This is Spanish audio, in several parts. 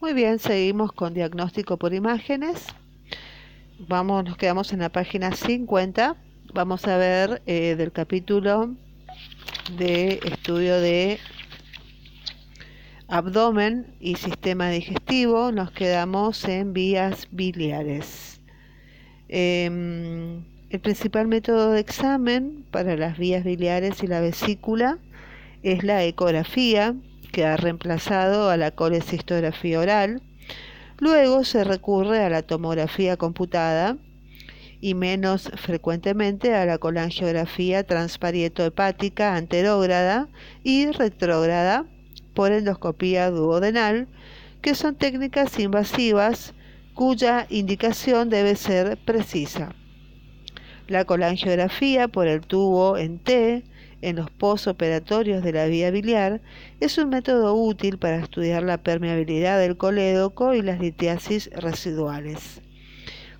Muy bien, seguimos con diagnóstico por imágenes. Vamos, nos quedamos en la página 50. Vamos a ver eh, del capítulo de estudio de abdomen y sistema digestivo. Nos quedamos en vías biliares. Em, el principal método de examen para las vías biliares y la vesícula es la ecografía que ha reemplazado a la colecistografía oral. Luego se recurre a la tomografía computada y menos frecuentemente a la colangiografía transparieto-hepática anterógrada y retrógrada por endoscopía duodenal, que son técnicas invasivas cuya indicación debe ser precisa. La colangiografía por el tubo en T en los posoperatorios de la vía biliar es un método útil para estudiar la permeabilidad del colédoco y las litiasis residuales.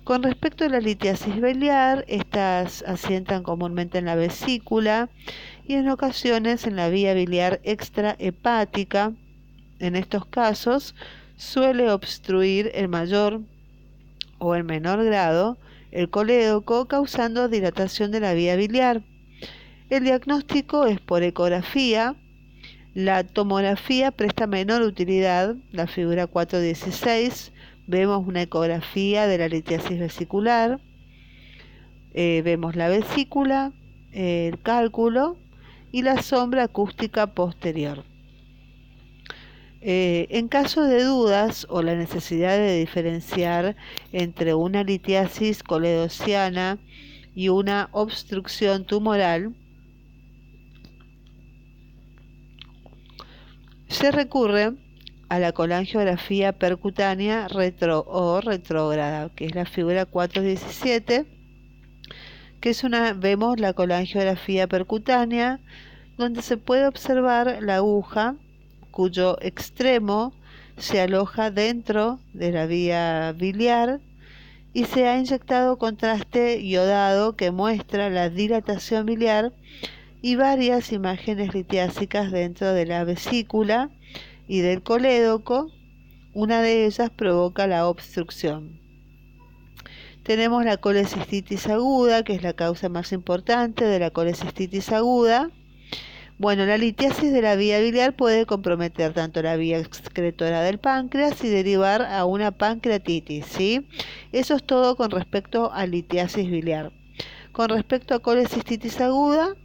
Con respecto a la litiasis biliar, estas asientan comúnmente en la vesícula y en ocasiones en la vía biliar extrahepática. En estos casos suele obstruir el mayor o el menor grado el colédoco causando dilatación de la vía biliar. El diagnóstico es por ecografía. La tomografía presta menor utilidad. La figura 416 vemos una ecografía de la litiasis vesicular. Eh, vemos la vesícula, el cálculo y la sombra acústica posterior. Eh, en caso de dudas o la necesidad de diferenciar entre una litiasis coledociana y una obstrucción tumoral, Se recurre a la colangiografía percutánea retro o retrógrada, que es la figura 417, que es una, vemos la colangiografía percutánea, donde se puede observar la aguja cuyo extremo se aloja dentro de la vía biliar y se ha inyectado contraste iodado que muestra la dilatación biliar y varias imágenes litiásicas dentro de la vesícula y del colédoco. Una de ellas provoca la obstrucción. Tenemos la colecistitis aguda, que es la causa más importante de la colecistitis aguda. Bueno, la litiasis de la vía biliar puede comprometer tanto la vía excretora del páncreas y derivar a una pancreatitis, ¿sí? Eso es todo con respecto a litiasis biliar. Con respecto a colecistitis aguda,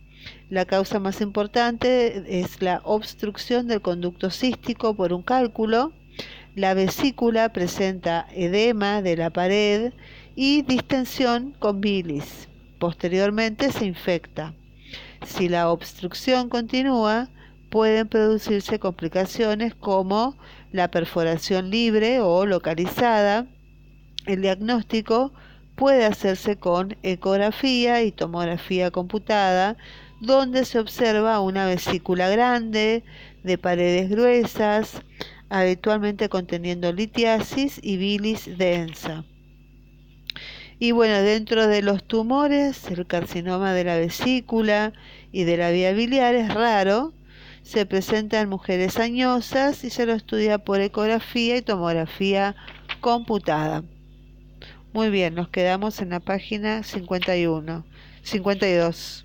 la causa más importante es la obstrucción del conducto cístico por un cálculo. La vesícula presenta edema de la pared y distensión con bilis. Posteriormente se infecta. Si la obstrucción continúa, pueden producirse complicaciones como la perforación libre o localizada. El diagnóstico puede hacerse con ecografía y tomografía computada donde se observa una vesícula grande, de paredes gruesas, habitualmente conteniendo litiasis y bilis densa. Y bueno, dentro de los tumores, el carcinoma de la vesícula y de la vía biliar es raro, se presenta en mujeres añosas y se lo estudia por ecografía y tomografía computada. Muy bien, nos quedamos en la página 51, 52.